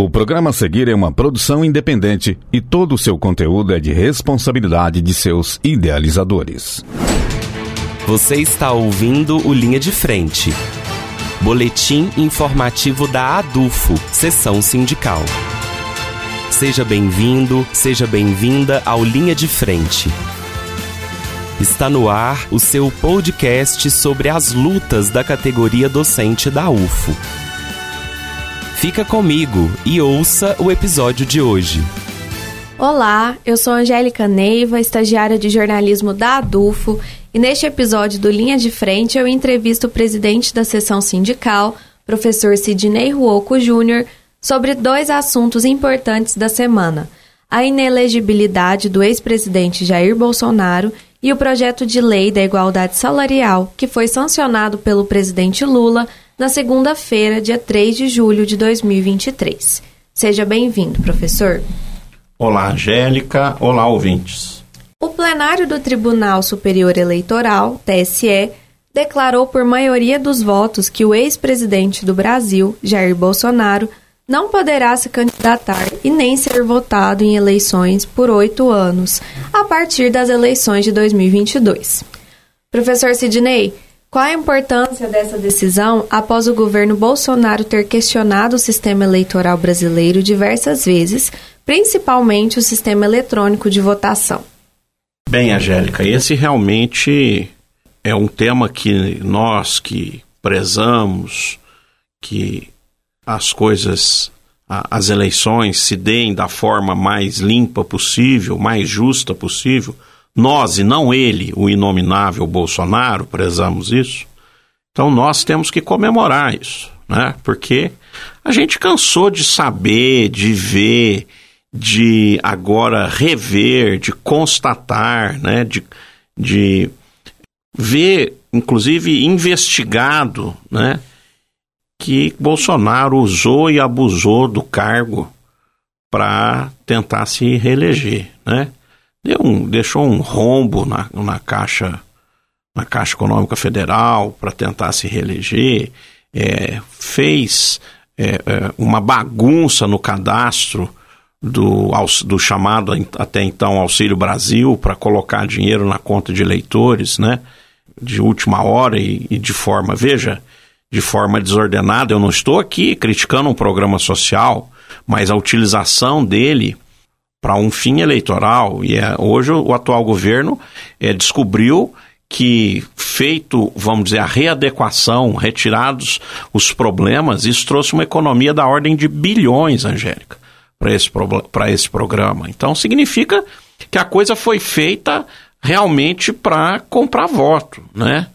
O programa a seguir é uma produção independente e todo o seu conteúdo é de responsabilidade de seus idealizadores. Você está ouvindo o Linha de Frente. Boletim informativo da ADUFO, Sessão Sindical. Seja bem-vindo, seja bem-vinda ao Linha de Frente. Está no ar o seu podcast sobre as lutas da categoria docente da UFO. Fica comigo e ouça o episódio de hoje. Olá, eu sou Angélica Neiva, estagiária de jornalismo da ADUFO, e neste episódio do Linha de Frente eu entrevisto o presidente da seção sindical, professor Sidney Ruoco Júnior, sobre dois assuntos importantes da semana: a inelegibilidade do ex-presidente Jair Bolsonaro e o projeto de lei da igualdade salarial, que foi sancionado pelo presidente Lula na segunda-feira, dia 3 de julho de 2023. Seja bem-vindo, professor. Olá, Angélica. Olá, ouvintes. O plenário do Tribunal Superior Eleitoral, TSE, declarou por maioria dos votos que o ex-presidente do Brasil, Jair Bolsonaro, não poderá se candidatar e nem ser votado em eleições por oito anos, a partir das eleições de 2022. Professor Sidney, qual a importância dessa decisão após o governo Bolsonaro ter questionado o sistema eleitoral brasileiro diversas vezes, principalmente o sistema eletrônico de votação? Bem, Angélica, esse realmente é um tema que nós que prezamos que as coisas, as eleições se deem da forma mais limpa possível, mais justa possível, nós e não ele, o inominável Bolsonaro, prezamos isso. Então nós temos que comemorar isso, né? Porque a gente cansou de saber, de ver, de agora rever, de constatar, né? De, de ver, inclusive investigado, né? Que Bolsonaro usou e abusou do cargo para tentar se reeleger, né? Deu um, deixou um rombo na, na Caixa na Caixa Econômica Federal para tentar se reeleger, é, fez é, é, uma bagunça no cadastro do, do chamado até então Auxílio Brasil para colocar dinheiro na conta de eleitores, né? De última hora e, e de forma, veja, de forma desordenada. Eu não estou aqui criticando um programa social, mas a utilização dele para um fim eleitoral. E é, hoje o atual governo é, descobriu que, feito, vamos dizer, a readequação, retirados os problemas, isso trouxe uma economia da ordem de bilhões, Angélica, para esse, esse programa. Então, significa que a coisa foi feita realmente para comprar voto, né?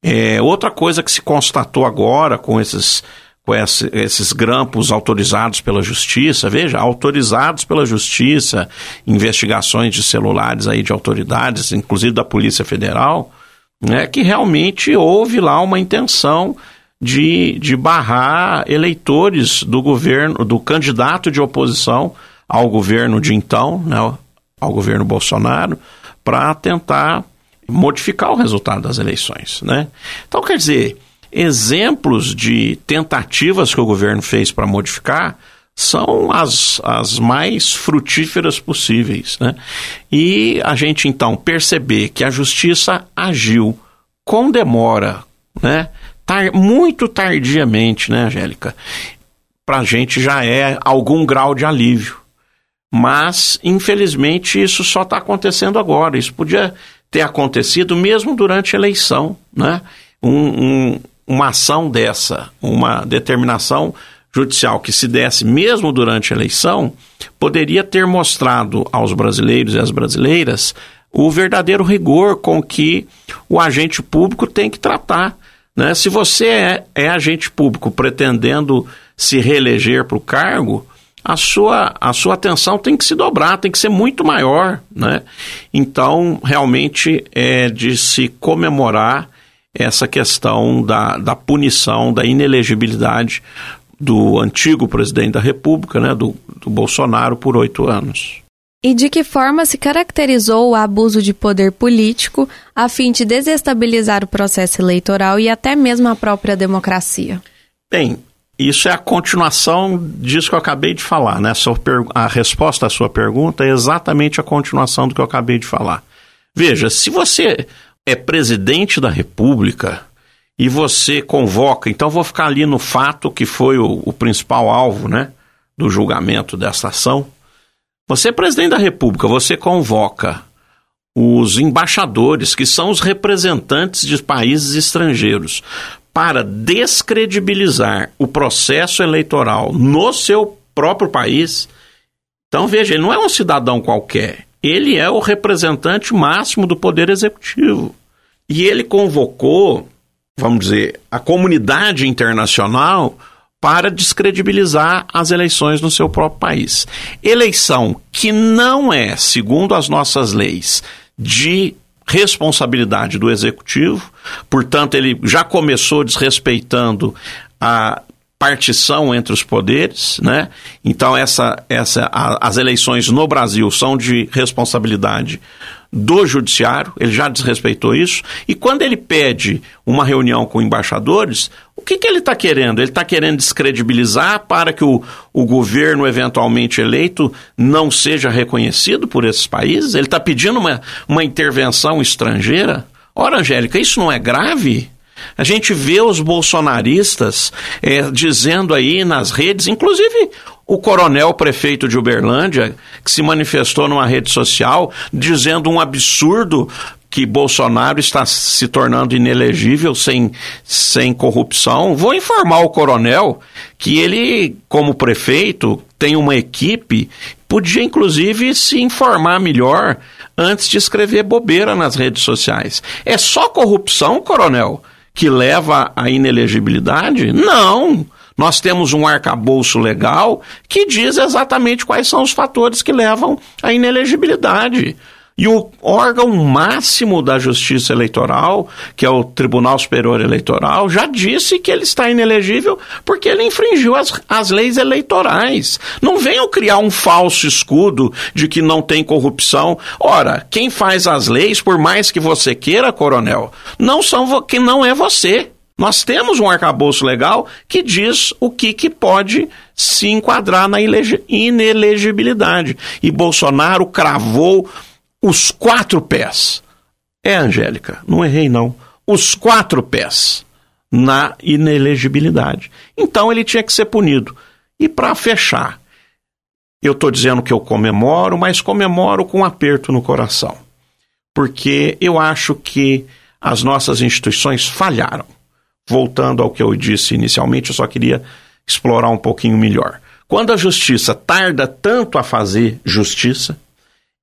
É, outra coisa que se constatou agora com esses com esse, esses grampos autorizados pela justiça, veja, autorizados pela justiça, investigações de celulares aí de autoridades, inclusive da Polícia Federal, né, que realmente houve lá uma intenção de, de barrar eleitores do governo, do candidato de oposição ao governo de então, né, ao governo Bolsonaro, para tentar modificar o resultado das eleições, né? Então, quer dizer, exemplos de tentativas que o governo fez para modificar são as, as mais frutíferas possíveis. Né? E a gente então perceber que a justiça agiu com demora, né? Tar, muito tardiamente, né, Angélica? Para a gente já é algum grau de alívio. Mas, infelizmente, isso só está acontecendo agora. Isso podia ter acontecido mesmo durante a eleição, né? Um, um, uma ação dessa, uma determinação judicial que se desse mesmo durante a eleição, poderia ter mostrado aos brasileiros e às brasileiras o verdadeiro rigor com que o agente público tem que tratar. Né? Se você é, é agente público pretendendo se reeleger para o cargo, a sua, a sua atenção tem que se dobrar, tem que ser muito maior. Né? Então, realmente é de se comemorar essa questão da, da punição, da inelegibilidade do antigo presidente da República, né, do, do Bolsonaro, por oito anos. E de que forma se caracterizou o abuso de poder político a fim de desestabilizar o processo eleitoral e até mesmo a própria democracia? Bem, isso é a continuação disso que eu acabei de falar, né? A resposta à sua pergunta é exatamente a continuação do que eu acabei de falar. Veja, se você é presidente da República e você convoca, então vou ficar ali no fato que foi o, o principal alvo, né, do julgamento dessa ação. Você é presidente da República, você convoca os embaixadores, que são os representantes de países estrangeiros, para descredibilizar o processo eleitoral no seu próprio país. Então, veja, ele não é um cidadão qualquer, ele é o representante máximo do Poder Executivo. E ele convocou, vamos dizer, a comunidade internacional para descredibilizar as eleições no seu próprio país. Eleição que não é, segundo as nossas leis, de responsabilidade do executivo, portanto, ele já começou desrespeitando a partição entre os poderes, né? Então essa, essa, a, as eleições no Brasil são de responsabilidade do judiciário, ele já desrespeitou isso, e quando ele pede uma reunião com embaixadores, o que, que ele está querendo? Ele está querendo descredibilizar para que o, o governo eventualmente eleito não seja reconhecido por esses países? Ele está pedindo uma, uma intervenção estrangeira? Ora, Angélica, isso não é grave? A gente vê os bolsonaristas é, dizendo aí nas redes, inclusive o coronel prefeito de Uberlândia, que se manifestou numa rede social dizendo um absurdo que Bolsonaro está se tornando inelegível sem, sem corrupção. Vou informar o coronel que ele, como prefeito, tem uma equipe, podia inclusive se informar melhor antes de escrever bobeira nas redes sociais. É só corrupção, coronel? Que leva à inelegibilidade? Não. Nós temos um arcabouço legal que diz exatamente quais são os fatores que levam à inelegibilidade. E o órgão máximo da Justiça Eleitoral, que é o Tribunal Superior Eleitoral, já disse que ele está inelegível porque ele infringiu as, as leis eleitorais. Não venham criar um falso escudo de que não tem corrupção. Ora, quem faz as leis, por mais que você queira, coronel, não são que não é você. Nós temos um arcabouço legal que diz o que, que pode se enquadrar na inelegibilidade. E Bolsonaro cravou os quatro pés. É, Angélica, não errei não. Os quatro pés na inelegibilidade. Então ele tinha que ser punido. E para fechar, eu estou dizendo que eu comemoro, mas comemoro com um aperto no coração. Porque eu acho que as nossas instituições falharam. Voltando ao que eu disse inicialmente, eu só queria explorar um pouquinho melhor. Quando a justiça tarda tanto a fazer justiça,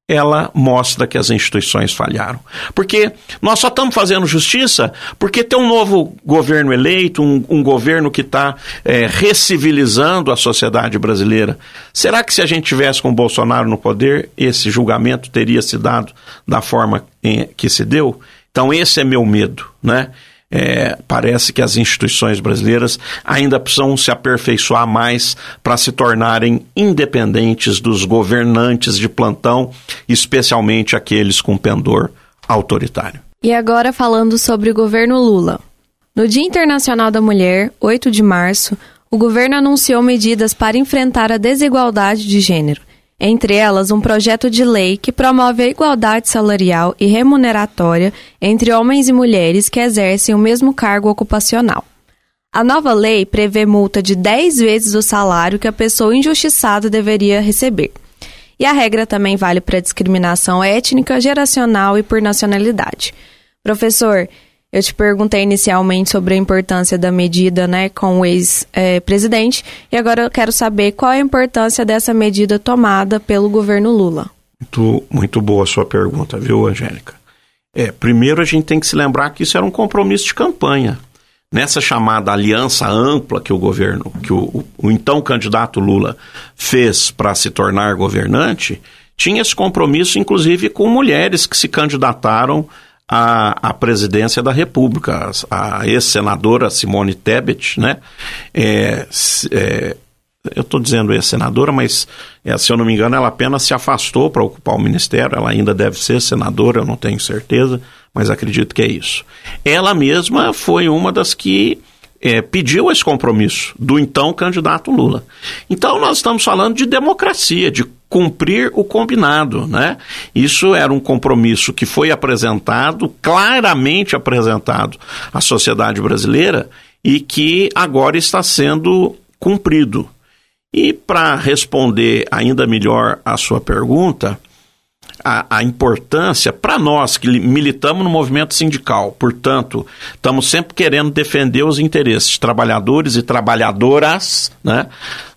ela mostra que as instituições falharam. Porque nós só estamos fazendo justiça porque tem um novo governo eleito, um, um governo que está é, recivilizando a sociedade brasileira. Será que se a gente tivesse com o Bolsonaro no poder, esse julgamento teria se dado da forma em, que se deu? Então esse é meu medo, né? É, parece que as instituições brasileiras ainda precisam se aperfeiçoar mais para se tornarem independentes dos governantes de plantão, especialmente aqueles com pendor autoritário. E agora falando sobre o governo Lula. No Dia Internacional da Mulher, 8 de março, o governo anunciou medidas para enfrentar a desigualdade de gênero entre elas um projeto de lei que promove a igualdade salarial e remuneratória entre homens e mulheres que exercem o mesmo cargo ocupacional. A nova lei prevê multa de 10 vezes o salário que a pessoa injustiçada deveria receber. E a regra também vale para discriminação étnica, geracional e por nacionalidade. Professor, eu te perguntei inicialmente sobre a importância da medida né, com o ex-presidente e agora eu quero saber qual é a importância dessa medida tomada pelo governo Lula. Muito, muito boa a sua pergunta, viu, Angélica? É, primeiro a gente tem que se lembrar que isso era um compromisso de campanha. Nessa chamada aliança ampla que o governo, que o, o, o então candidato Lula fez para se tornar governante, tinha esse compromisso, inclusive, com mulheres que se candidataram à, à presidência da República. A ex-senadora Simone Tebet, né? É, é, eu estou dizendo ex-senadora, mas é, se eu não me engano, ela apenas se afastou para ocupar o ministério. Ela ainda deve ser senadora, eu não tenho certeza, mas acredito que é isso. Ela mesma foi uma das que é, pediu esse compromisso do então candidato Lula. Então nós estamos falando de democracia, de cumprir o combinado, né? Isso era um compromisso que foi apresentado, claramente apresentado à sociedade brasileira e que agora está sendo cumprido. E para responder ainda melhor a sua pergunta, a, a importância para nós que militamos no movimento sindical, portanto, estamos sempre querendo defender os interesses de trabalhadores e trabalhadoras, né?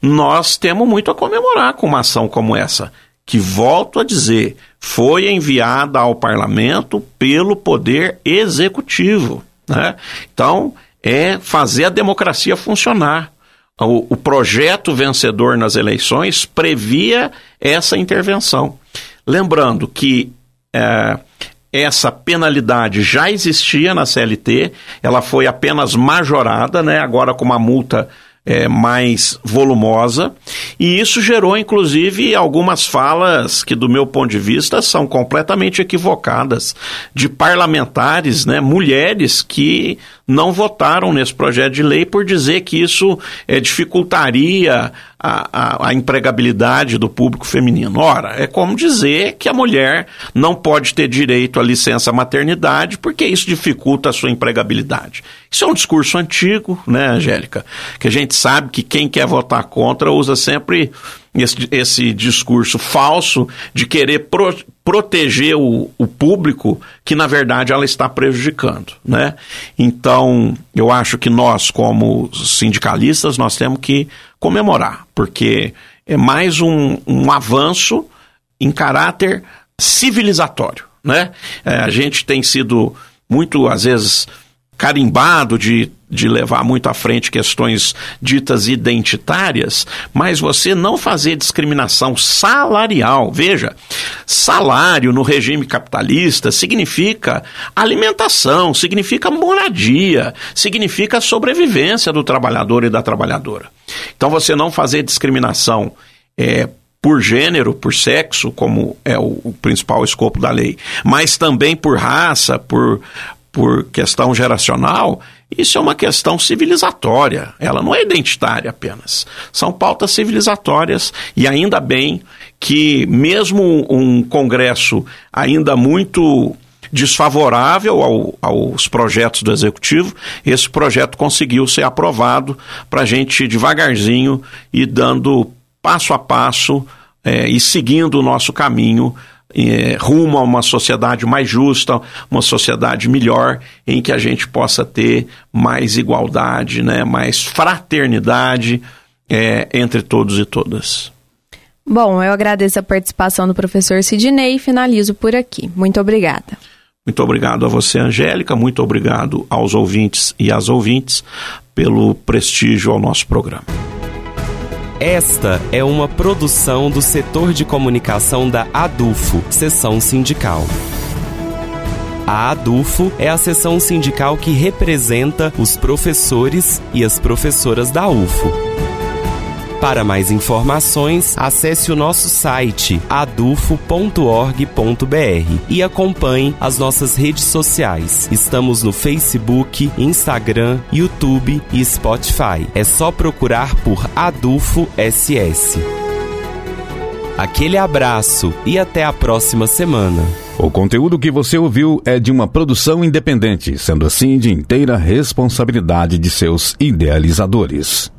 Nós temos muito a comemorar com uma ação como essa, que volto a dizer, foi enviada ao parlamento pelo poder executivo, né? Então, é fazer a democracia funcionar. O, o, projeto vencedor nas eleições previa essa intervenção. Lembrando que é, essa penalidade já existia na CLT, ela foi apenas majorada, né, agora com uma multa é, mais volumosa, e isso gerou, inclusive, algumas falas que, do meu ponto de vista, são completamente equivocadas, de parlamentares, né, mulheres que não votaram nesse projeto de lei por dizer que isso é, dificultaria a, a, a, empregabilidade do público feminino. Ora, é como dizer que a mulher não pode ter direito à licença maternidade porque isso dificulta a sua empregabilidade. Isso é um discurso antigo, né, Angélica? Que a gente sabe que quem quer votar contra usa sempre esse, esse discurso falso de querer pro, proteger o, o, público que, na verdade, ela está prejudicando. Né? Então, eu acho que nós, como sindicalistas, nós temos que comemorar, porque é mais um, um avanço em caráter civilizatório. Né? É, a gente tem sido muito, às vezes, carimbado de, de levar muito à frente questões ditas identitárias, mas você não fazer discriminação salarial. Veja, salário no regime capitalista significa alimentação, significa moradia, significa sobrevivência do trabalhador e da trabalhadora. Então você não fazer discriminação é, por gênero, por sexo, como é o, o, principal escopo da lei, mas também por raça, por, por questão geracional, isso é uma questão civilizatória, ela não é identitária apenas. São pautas civilizatórias e ainda bem que, mesmo um Congresso ainda muito desfavorável ao, aos projetos do Executivo, esse projeto conseguiu ser aprovado para a gente devagarzinho e dando passo a passo é, e seguindo o nosso caminho rumo a uma sociedade mais justa, uma sociedade melhor, em que a gente possa ter mais igualdade, né, mais fraternidade é, entre todos e todas. Bom, eu agradeço a participação do professor Sidney e finalizo por aqui. Muito obrigada. Muito obrigado a você, Angélica. Muito obrigado aos ouvintes e às ouvintes pelo prestígio ao nosso programa. Esta é uma produção do setor de comunicação da ADUFO, seção sindical. A ADUFO é a seção sindical que representa os professores e as professoras da UFO. Para mais informações, acesse o nosso site adufo.org.br e acompanhe as nossas redes sociais. Estamos no Facebook, Instagram, YouTube e Spotify. É só procurar por Adufo SS. Aquele abraço e até a próxima semana. O conteúdo que você ouviu é de uma produção independente, sendo assim de inteira responsabilidade de seus idealizadores.